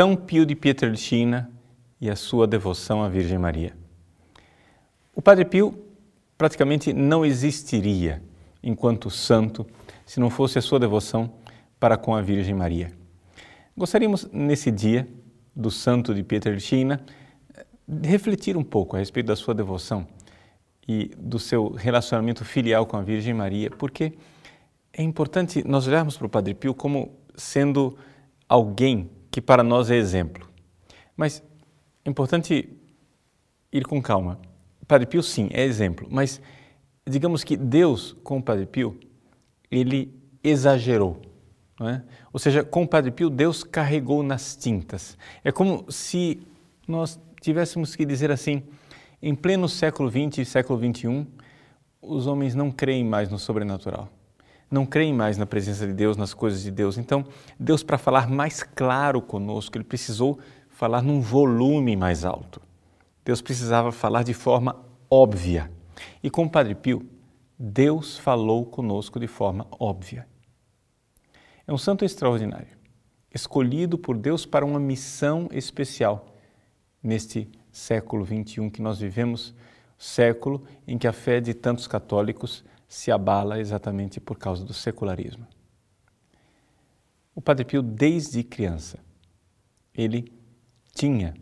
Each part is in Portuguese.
São Pio de Pietrelcina e a sua devoção à Virgem Maria. O Padre Pio praticamente não existiria enquanto santo se não fosse a sua devoção para com a Virgem Maria. Gostaríamos, nesse dia do santo de Pietrelcina, refletir um pouco a respeito da sua devoção e do seu relacionamento filial com a Virgem Maria, porque é importante nós olharmos para o Padre Pio como sendo alguém que para nós é exemplo. Mas é importante ir com calma. Padre Pio, sim, é exemplo, mas digamos que Deus, com o Padre Pio, ele exagerou. É? Ou seja, com o Padre Pio, Deus carregou nas tintas. É como se nós tivéssemos que dizer assim: em pleno século XX e século XXI, os homens não creem mais no sobrenatural não creem mais na presença de Deus, nas coisas de Deus. Então, Deus, para falar mais claro conosco, ele precisou falar num volume mais alto. Deus precisava falar de forma óbvia. E com o Padre Pio, Deus falou conosco de forma óbvia. É um santo extraordinário, escolhido por Deus para uma missão especial neste século XXI que nós vivemos, século em que a fé de tantos católicos se abala exatamente por causa do secularismo. O Padre Pio, desde criança, ele tinha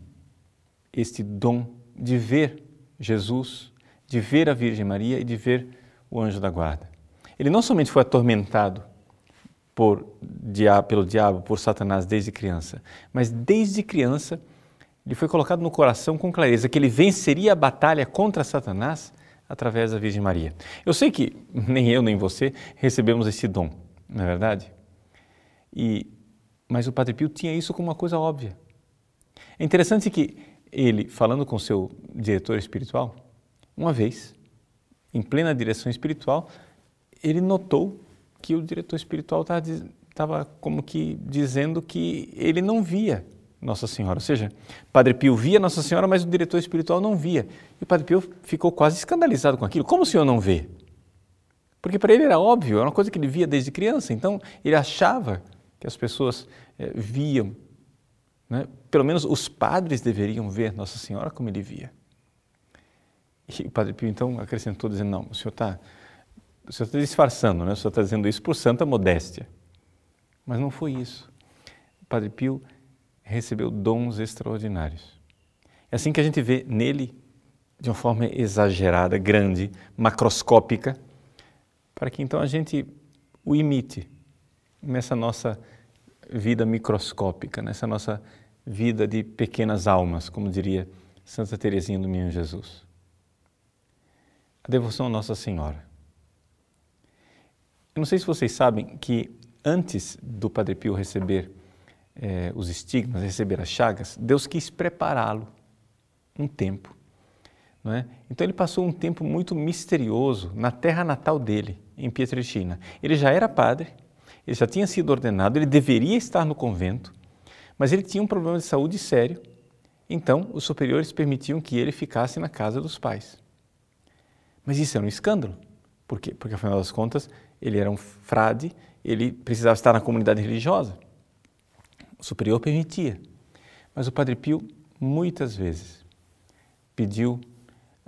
este dom de ver Jesus, de ver a Virgem Maria e de ver o anjo da guarda. Ele não somente foi atormentado por, pelo diabo, por Satanás desde criança, mas desde criança lhe foi colocado no coração com clareza que ele venceria a batalha contra Satanás através da Virgem Maria. Eu sei que nem eu nem você recebemos esse dom, não é verdade? E, mas o Padre Pio tinha isso como uma coisa óbvia. É interessante que ele, falando com seu diretor espiritual, uma vez, em plena direção espiritual, ele notou que o diretor espiritual estava como que dizendo que ele não via nossa Senhora. Ou seja, Padre Pio via Nossa Senhora, mas o diretor espiritual não via. E o Padre Pio ficou quase escandalizado com aquilo. Como o senhor não vê? Porque para ele era óbvio, era uma coisa que ele via desde criança. Então, ele achava que as pessoas é, viam. Né? Pelo menos os padres deveriam ver Nossa Senhora como ele via. E o Padre Pio então acrescentou, dizendo: Não, o senhor está o senhor está disfarçando, né? o senhor está dizendo isso por santa modéstia. Mas não foi isso. O Padre Pio recebeu dons extraordinários. É assim que a gente vê nele, de uma forma exagerada, grande, macroscópica, para que então a gente o imite nessa nossa vida microscópica, nessa nossa vida de pequenas almas, como diria Santa Teresinha do Menino Jesus. A devoção a Nossa Senhora. Eu não sei se vocês sabem que antes do Padre Pio receber é, os estigmas, receber as chagas, Deus quis prepará-lo um tempo. Não é? Então ele passou um tempo muito misterioso na terra natal dele, em Pietrelcina. Ele já era padre, ele já tinha sido ordenado, ele deveria estar no convento, mas ele tinha um problema de saúde sério, então os superiores permitiam que ele ficasse na casa dos pais. Mas isso era um escândalo. Por quê? Porque, afinal das contas, ele era um frade, ele precisava estar na comunidade religiosa. O superior permitia, mas o Padre Pio muitas vezes pediu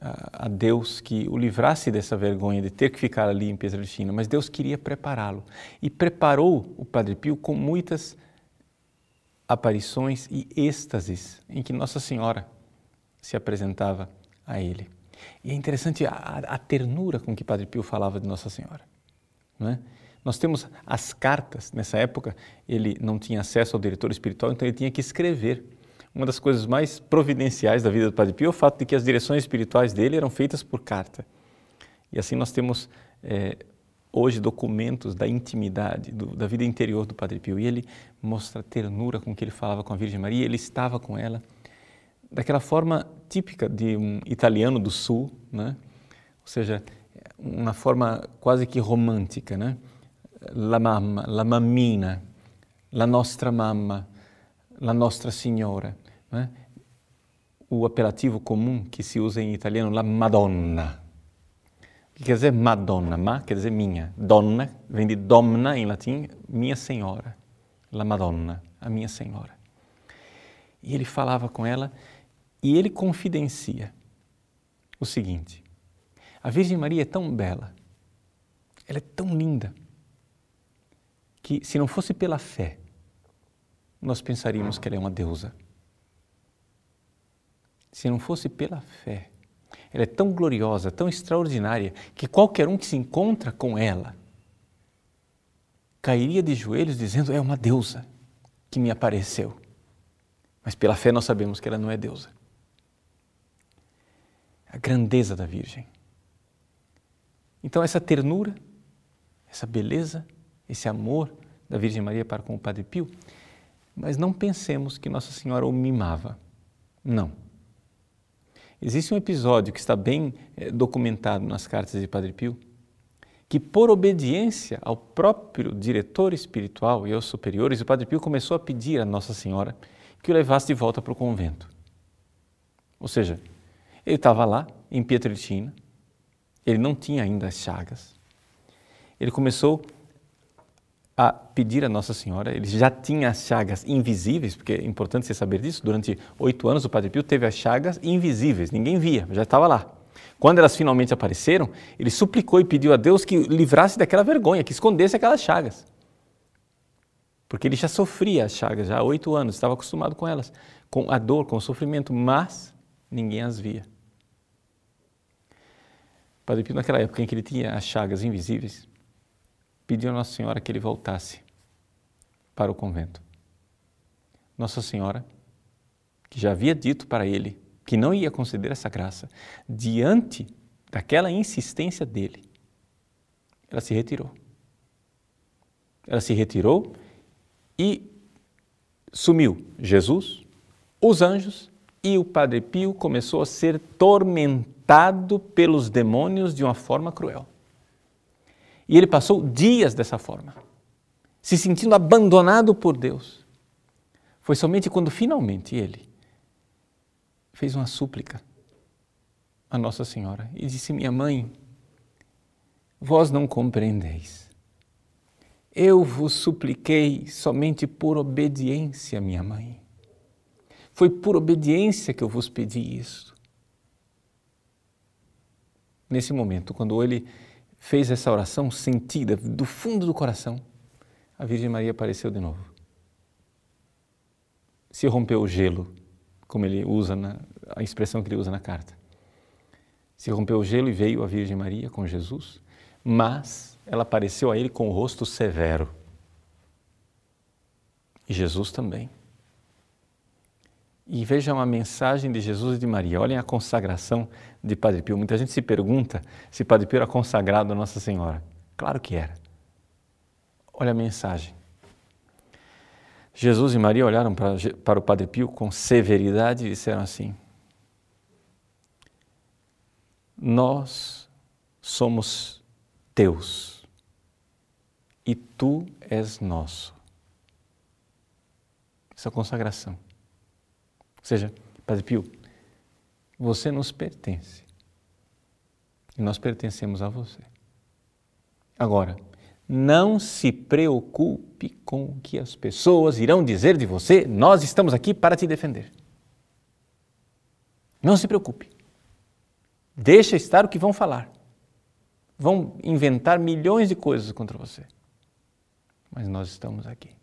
a Deus que o livrasse dessa vergonha de ter que ficar ali em Pietrelcina, mas Deus queria prepará-lo e preparou o Padre Pio com muitas aparições e êxtases em que Nossa Senhora se apresentava a ele. E é interessante a, a ternura com que Padre Pio falava de Nossa Senhora. Não é? Nós temos as cartas, nessa época ele não tinha acesso ao diretor espiritual, então ele tinha que escrever. Uma das coisas mais providenciais da vida do Padre Pio é o fato de que as direções espirituais dele eram feitas por carta. E assim nós temos é, hoje documentos da intimidade, do, da vida interior do Padre Pio. E ele mostra a ternura com que ele falava com a Virgem Maria, ele estava com ela, daquela forma típica de um italiano do sul, né? ou seja, uma forma quase que romântica, né? la mamma, la mammina, la nostra mamma, la nostra signora. Né? O apelativo comum que se usa em italiano, la Madonna. Que quer dizer Madonna? Ma quer dizer minha. Donna vem de domna em latim, minha senhora. La Madonna, a minha senhora. E ele falava com ela e ele confidencia o seguinte: a Virgem Maria é tão bela, ela é tão linda, que se não fosse pela fé, nós pensaríamos que ela é uma deusa. Se não fosse pela fé, ela é tão gloriosa, tão extraordinária, que qualquer um que se encontra com ela cairia de joelhos dizendo: É uma deusa que me apareceu. Mas pela fé nós sabemos que ela não é deusa. A grandeza da Virgem. Então, essa ternura, essa beleza, esse amor da Virgem Maria para com o Padre Pio, mas não pensemos que Nossa Senhora o mimava. Não. Existe um episódio que está bem é, documentado nas cartas de Padre Pio, que por obediência ao próprio diretor espiritual e aos superiores, o Padre Pio começou a pedir a Nossa Senhora que o levasse de volta para o convento. Ou seja, ele estava lá, em Pietrelcina, ele não tinha ainda as chagas. Ele começou a pedir a Nossa Senhora, ele já tinha as chagas invisíveis, porque é importante você saber disso, durante oito anos o Padre Pio teve as chagas invisíveis, ninguém via, já estava lá. Quando elas finalmente apareceram, ele suplicou e pediu a Deus que livrasse daquela vergonha, que escondesse aquelas chagas. Porque ele já sofria as chagas já há oito anos, estava acostumado com elas, com a dor, com o sofrimento, mas ninguém as via. Padre Pio, naquela época em que ele tinha as chagas invisíveis, pediu a Nossa Senhora que ele voltasse para o convento. Nossa Senhora, que já havia dito para ele que não ia conceder essa graça, diante daquela insistência dele, ela se retirou. Ela se retirou e sumiu Jesus, os anjos e o Padre Pio começou a ser tormentado pelos demônios de uma forma cruel. E ele passou dias dessa forma, se sentindo abandonado por Deus. Foi somente quando finalmente ele fez uma súplica a Nossa Senhora e disse: Minha mãe, vós não compreendeis. Eu vos supliquei somente por obediência, minha mãe. Foi por obediência que eu vos pedi isso. Nesse momento, quando ele fez essa oração sentida do fundo do coração, a Virgem Maria apareceu de novo. Se rompeu o gelo, como ele usa na, a expressão que ele usa na carta. Se rompeu o gelo e veio a Virgem Maria com Jesus, mas ela apareceu a ele com o rosto severo. E Jesus também. E vejam a mensagem de Jesus e de Maria. Olhem a consagração de Padre Pio. Muita gente se pergunta se Padre Pio era consagrado a Nossa Senhora. Claro que era. Olha a mensagem. Jesus e Maria olharam para, para o Padre Pio com severidade e disseram assim: Nós somos teus e tu és nosso. Essa consagração. Ou seja, Padre Pio, você nos pertence e nós pertencemos a você. Agora, não se preocupe com o que as pessoas irão dizer de você, nós estamos aqui para te defender. Não se preocupe. Deixa estar o que vão falar. Vão inventar milhões de coisas contra você. Mas nós estamos aqui.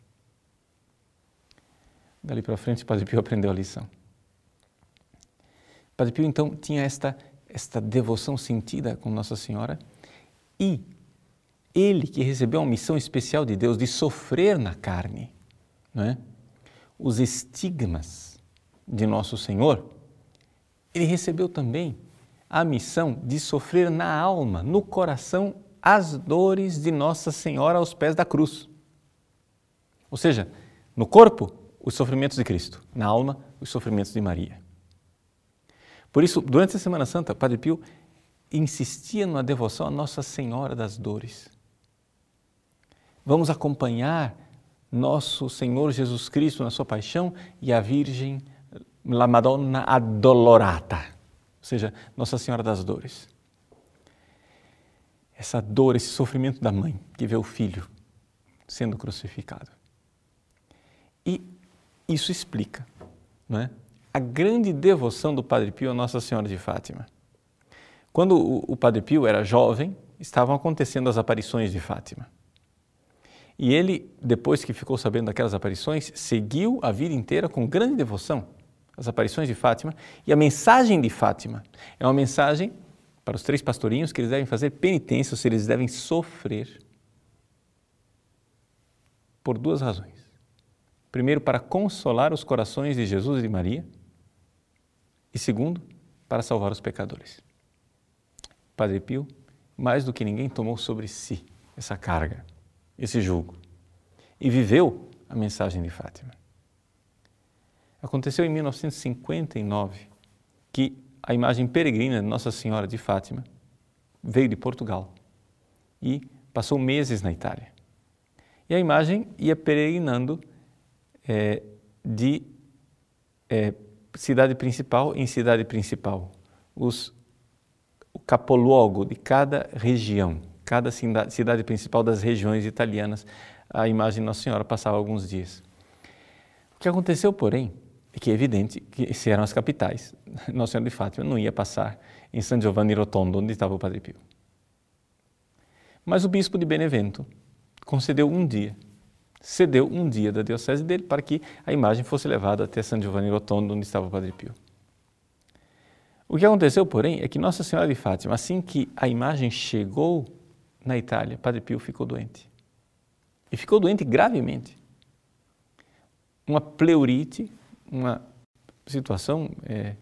Dali para frente, Padre Pio aprendeu a lição. Padre Pio, então, tinha esta, esta devoção sentida com Nossa Senhora e ele que recebeu uma missão especial de Deus de sofrer na carne, é? os estigmas de Nosso Senhor, ele recebeu também a missão de sofrer na alma, no coração, as dores de Nossa Senhora aos pés da cruz. Ou seja, no corpo, os sofrimentos de Cristo, na alma, os sofrimentos de Maria. Por isso, durante a Semana Santa, Padre Pio insistia na devoção a Nossa Senhora das Dores. Vamos acompanhar nosso Senhor Jesus Cristo na sua paixão e a Virgem, la Madonna Addolorata, ou seja, Nossa Senhora das Dores. Essa dor, esse sofrimento da mãe que vê o filho sendo crucificado. E isso explica não é? a grande devoção do Padre Pio a Nossa Senhora de Fátima. Quando o, o Padre Pio era jovem, estavam acontecendo as aparições de Fátima. E ele, depois que ficou sabendo daquelas aparições, seguiu a vida inteira com grande devoção as aparições de Fátima. E a mensagem de Fátima é uma mensagem para os três pastorinhos que eles devem fazer penitência, ou eles devem sofrer por duas razões. Primeiro, para consolar os corações de Jesus e de Maria. E segundo, para salvar os pecadores. Padre Pio, mais do que ninguém, tomou sobre si essa carga esse jugo e viveu a mensagem de Fátima. Aconteceu em 1959 que a imagem peregrina de Nossa Senhora de Fátima veio de Portugal e passou meses na Itália. E a imagem ia peregrinando é, de é, cidade principal em cidade principal. Os, o capoluogo de cada região cada cidade principal das regiões italianas, a imagem de Nossa Senhora passava alguns dias. O que aconteceu, porém, é que é evidente que se eram as capitais, Nossa Senhora de Fátima não ia passar em San Giovanni Rotondo, onde estava o Padre Pio. Mas o bispo de Benevento concedeu um dia, cedeu um dia da diocese dele para que a imagem fosse levada até San Giovanni Rotondo, onde estava o Padre Pio. O que aconteceu, porém, é que Nossa Senhora de Fátima, assim que a imagem chegou na Itália, Padre Pio ficou doente. E ficou doente gravemente. Uma pleurite, uma situação é,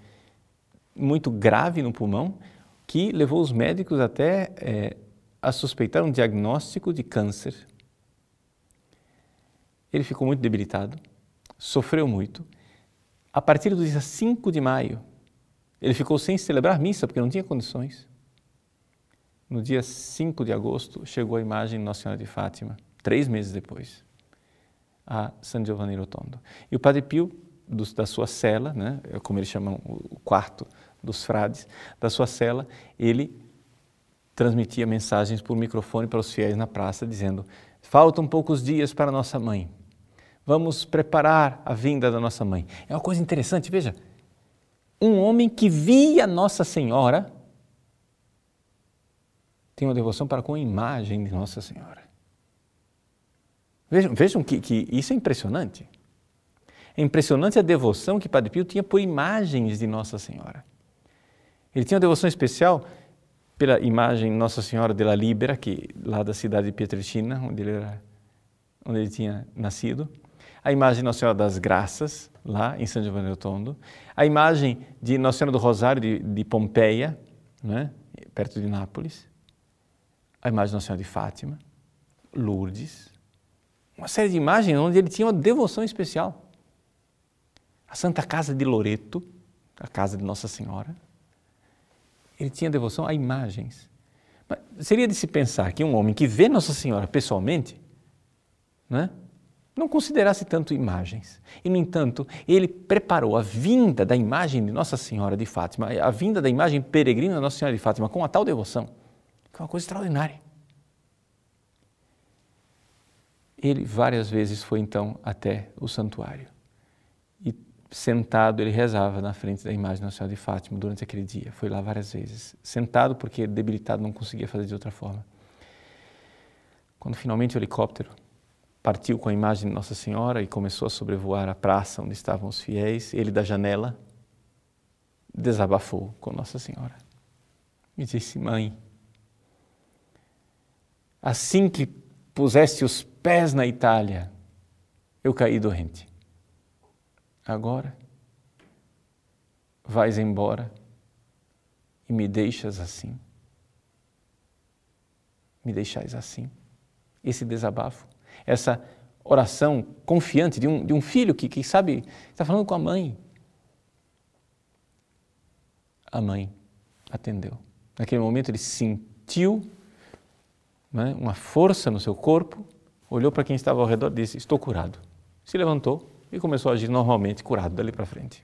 muito grave no pulmão, que levou os médicos até é, a suspeitar um diagnóstico de câncer. Ele ficou muito debilitado, sofreu muito. A partir do dia 5 de maio, ele ficou sem celebrar missa, porque não tinha condições. No dia 5 de agosto, chegou a imagem de Nossa Senhora de Fátima, três meses depois, a San Giovanni Rotondo. E o Padre Pio, do, da sua cela, né, é como eles chamam o quarto dos frades, da sua cela, ele transmitia mensagens por microfone para os fiéis na praça, dizendo: Faltam poucos dias para nossa mãe. Vamos preparar a vinda da nossa mãe. É uma coisa interessante, veja. Um homem que via Nossa Senhora tem uma devoção para com a imagem de Nossa Senhora. Vejam, vejam que, que isso é impressionante. É impressionante a devoção que Padre Pio tinha por imagens de Nossa Senhora. Ele tinha uma devoção especial pela imagem Nossa Senhora de la Libera, que lá da cidade de Pietrelcina, onde ele, era, onde ele tinha nascido. A imagem Nossa Senhora das Graças, lá em São Giovanni Rotondo. A imagem de Nossa Senhora do Rosário de, de Pompeia, né, perto de Nápoles a imagem de Nossa Senhora de Fátima, Lourdes, uma série de imagens onde ele tinha uma devoção especial. A Santa Casa de Loreto, a casa de Nossa Senhora, ele tinha devoção a imagens. Mas seria de se pensar que um homem que vê Nossa Senhora pessoalmente, né, não considerasse tanto imagens. E, no entanto, ele preparou a vinda da imagem de Nossa Senhora de Fátima, a vinda da imagem peregrina de Nossa Senhora de Fátima, com a tal devoção que é uma coisa extraordinária. Ele várias vezes foi então até o santuário sentado ele rezava na frente da imagem Nossa Senhora de Fátima durante aquele dia. Foi lá várias vezes, sentado porque debilitado não conseguia fazer de outra forma. Quando finalmente o helicóptero partiu com a imagem de Nossa Senhora e começou a sobrevoar a praça onde estavam os fiéis, ele da janela desabafou com Nossa Senhora e disse: Mãe, Assim que puseste os pés na Itália, eu caí doente. Agora vais embora e me deixas assim. Me deixais assim. Esse desabafo, essa oração confiante de um, de um filho que, que sabe, está falando com a mãe. A mãe atendeu. Naquele momento ele sentiu né, uma força no seu corpo olhou para quem estava ao redor e disse: Estou curado. Se levantou e começou a agir normalmente, curado dali para frente.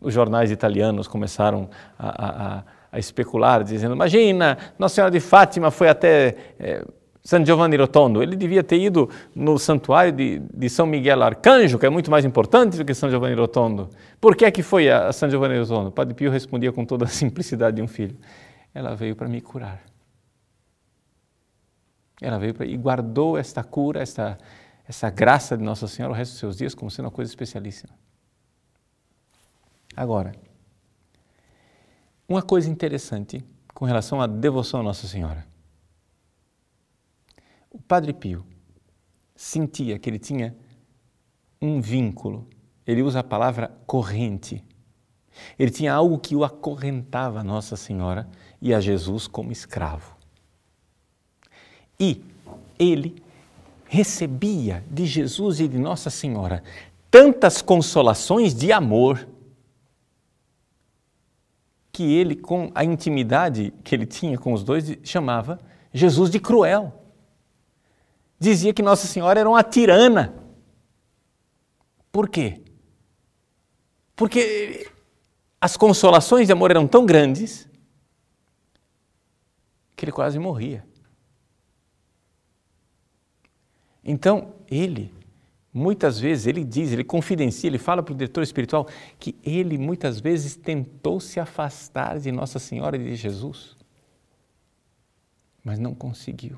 Os jornais italianos começaram a, a, a, especular, dizendo: Imagina, Nossa Senhora de Fátima foi até é, San Giovanni Rotondo. Ele devia ter ido no santuário de, de, São Miguel Arcanjo, que é muito mais importante do que São Giovanni Rotondo. Por que é que foi a, a San Giovanni Rotondo? Padre Pio respondia com toda a simplicidade de um filho: Ela veio para me curar. Ela veio para, e guardou esta cura, esta, essa graça de Nossa Senhora o resto dos seus dias como sendo uma coisa especialíssima. Agora, uma coisa interessante com relação à devoção a Nossa Senhora. O Padre Pio sentia que ele tinha um vínculo, ele usa a palavra corrente. Ele tinha algo que o acorrentava a Nossa Senhora e a Jesus como escravo. E ele recebia de Jesus e de Nossa Senhora tantas consolações de amor que ele, com a intimidade que ele tinha com os dois, chamava Jesus de cruel. Dizia que Nossa Senhora era uma tirana. Por quê? Porque as consolações de amor eram tão grandes que ele quase morria. Então, ele, muitas vezes, ele diz, ele confidencia, ele fala para o diretor espiritual que ele muitas vezes tentou se afastar de Nossa Senhora e de Jesus, mas não conseguiu.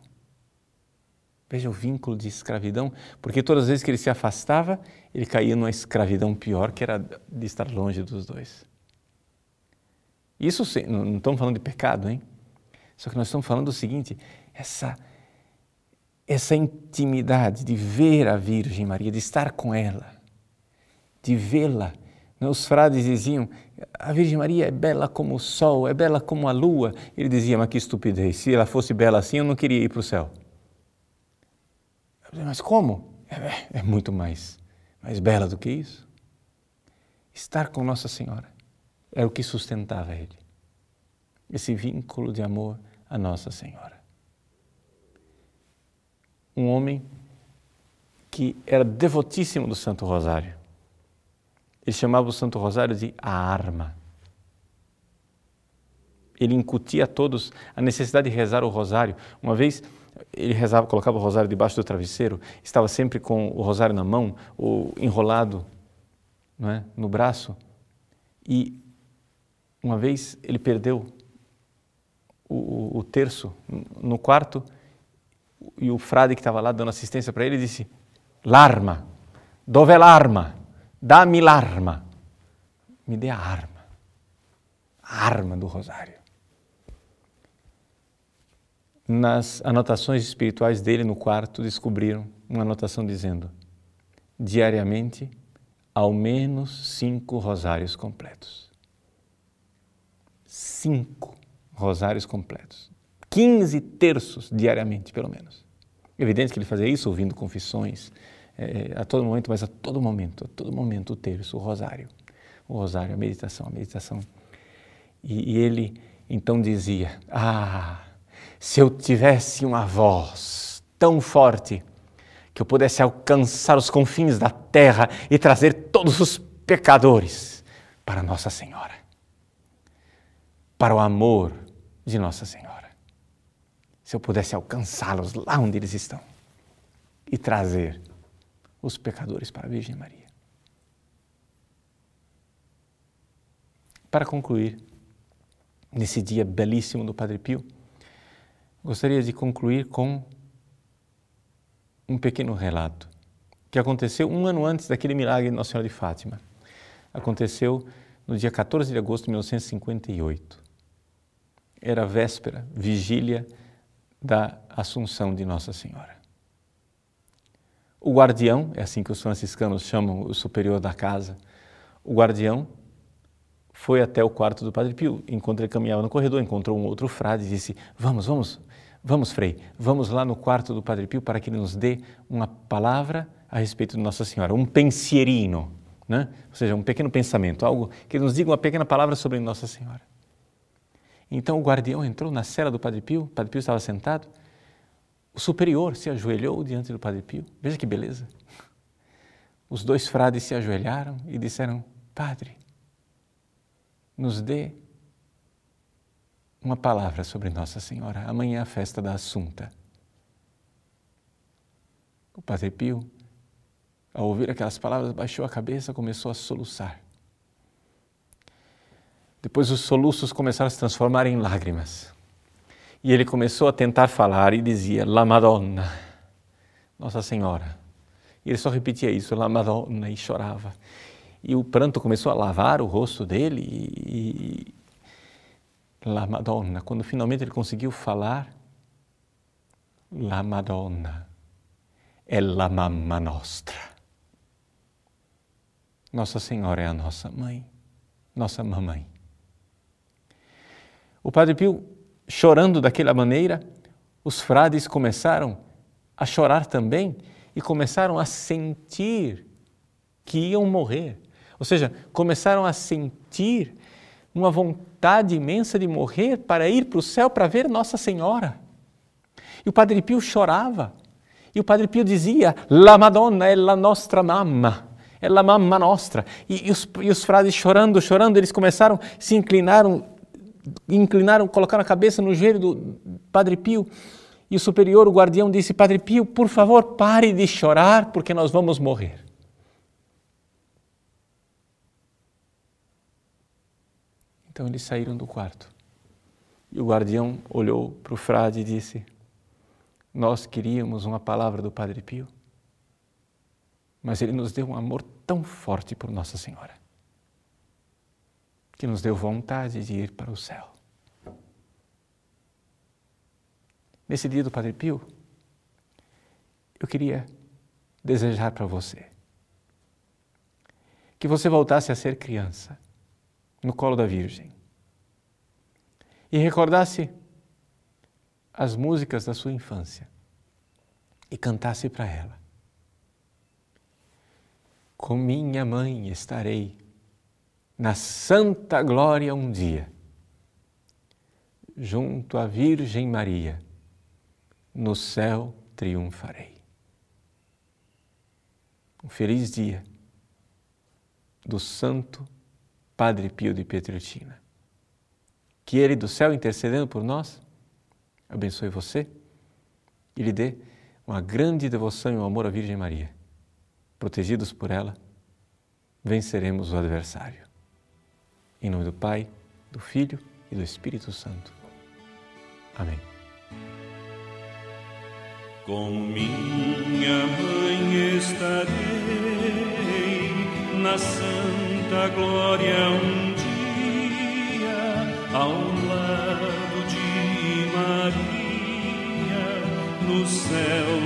Veja o vínculo de escravidão, porque todas as vezes que ele se afastava, ele caía numa escravidão pior, que era de estar longe dos dois. Isso não estamos falando de pecado, hein? Só que nós estamos falando do seguinte: essa essa intimidade de ver a Virgem Maria, de estar com ela, de vê-la. Os frades diziam: a Virgem Maria é bela como o sol, é bela como a lua. Ele dizia: mas que estupidez, se ela fosse bela assim, eu não queria ir para o céu. Mas como? É, é muito mais, mais bela do que isso. Estar com Nossa Senhora era o que sustentava ele. Esse vínculo de amor a Nossa Senhora um homem que era devotíssimo do Santo Rosário. Ele chamava o Santo Rosário de a arma. Ele incutia a todos a necessidade de rezar o rosário. Uma vez ele rezava, colocava o rosário debaixo do travesseiro, estava sempre com o rosário na mão, ou enrolado é, no braço. E uma vez ele perdeu o, o, o terço no quarto e o frade que estava lá dando assistência para ele disse: L'arma, dove é l'arma? Dá-me l'arma. Me dê a arma. A arma do rosário. Nas anotações espirituais dele no quarto, descobriram uma anotação dizendo: diariamente, ao menos cinco rosários completos. Cinco rosários completos. 15 terços diariamente, pelo menos. Evidente que ele fazia isso ouvindo confissões é, a todo momento, mas a todo momento, a todo momento o terço, o rosário, o rosário, a meditação, a meditação. E, e ele então dizia: Ah, se eu tivesse uma voz tão forte que eu pudesse alcançar os confins da terra e trazer todos os pecadores para Nossa Senhora, para o amor de Nossa Senhora se eu pudesse alcançá-los lá onde eles estão e trazer os pecadores para a Virgem Maria. Para concluir, nesse dia belíssimo do Padre Pio, gostaria de concluir com um pequeno relato que aconteceu um ano antes daquele milagre de Nossa Senhora de Fátima. Aconteceu no dia 14 de agosto de 1958. Era véspera, vigília da Assunção de Nossa Senhora. O guardião, é assim que os franciscanos chamam o superior da casa, o guardião foi até o quarto do Padre Pio. Enquanto ele caminhava no corredor, encontrou um outro frade e disse: Vamos, vamos, vamos, Frei, vamos lá no quarto do Padre Pio para que ele nos dê uma palavra a respeito de Nossa Senhora, um pensierino, né? ou seja, um pequeno pensamento, algo que nos diga uma pequena palavra sobre Nossa Senhora. Então o guardião entrou na cela do Padre Pio, o Padre Pio estava sentado, o superior se ajoelhou diante do Padre Pio. Veja que beleza. Os dois frades se ajoelharam e disseram: Padre, nos dê uma palavra sobre Nossa Senhora. Amanhã é a festa da Assunta. O Padre Pio, ao ouvir aquelas palavras, baixou a cabeça e começou a soluçar. Depois os soluços começaram a se transformar em lágrimas. E ele começou a tentar falar e dizia: La Madonna, Nossa Senhora. E ele só repetia isso, La Madonna, e chorava. E o pranto começou a lavar o rosto dele e, e La Madonna, quando finalmente ele conseguiu falar, La Madonna é la mamma nostra. Nossa Senhora é a nossa mãe, nossa mamãe. O Padre Pio, chorando daquela maneira, os frades começaram a chorar também e começaram a sentir que iam morrer. Ou seja, começaram a sentir uma vontade imensa de morrer para ir para o céu para ver Nossa Senhora. E o Padre Pio chorava. E o Padre Pio dizia: La Madonna è la nostra mamma é la mamma nostra. E, e, os, e os frades chorando, chorando, eles começaram, se inclinaram inclinaram, colocaram a cabeça no joelho do Padre Pio. E o superior, o guardião, disse: Padre Pio, por favor, pare de chorar, porque nós vamos morrer. Então eles saíram do quarto. E o guardião olhou para o frade e disse: Nós queríamos uma palavra do Padre Pio, mas ele nos deu um amor tão forte por Nossa Senhora que nos deu vontade de ir para o céu. Nesse dia do Padre Pio, eu queria desejar para você que você voltasse a ser criança no colo da Virgem e recordasse as músicas da sua infância e cantasse para ela. Com minha mãe estarei na santa glória um dia, junto à Virgem Maria, no céu triunfarei. Um feliz dia do Santo Padre Pio de Pietrelcina. Que Ele do céu intercedendo por nós, abençoe você e lhe dê uma grande devoção e um amor à Virgem Maria. Protegidos por ela, venceremos o adversário. Em nome do Pai, do Filho e do Espírito Santo. Amém. Com minha mãe estarei na santa glória um dia, ao lado de Maria, no céu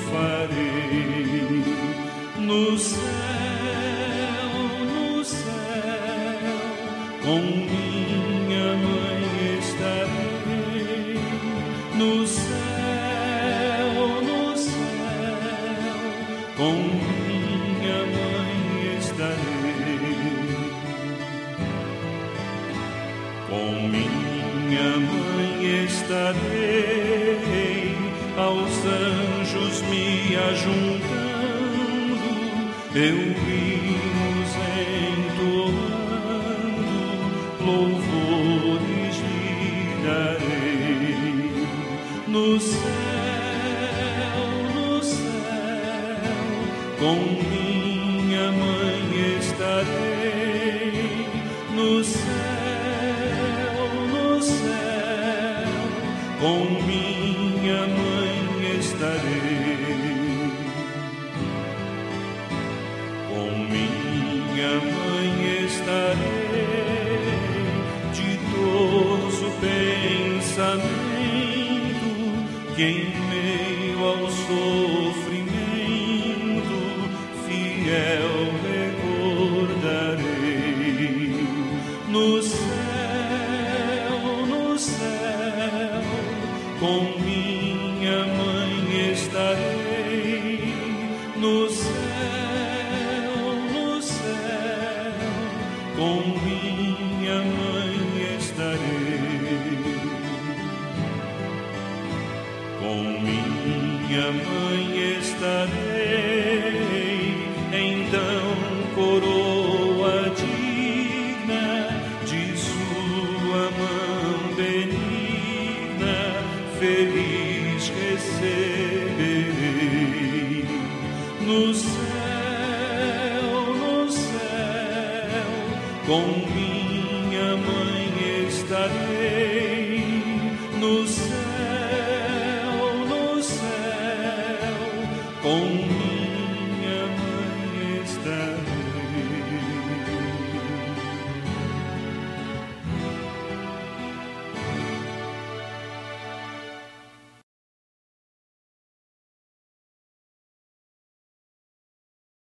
triunfarei. No céu com minha mãe estarei no céu, no céu, com minha mãe estarei, com minha mãe estarei, aos anjos me ajuntando, eu com minha mãe estarei. Com minha mãe estarei ditoso pensamento que em meio ao sofrimento fiel hoy estaré.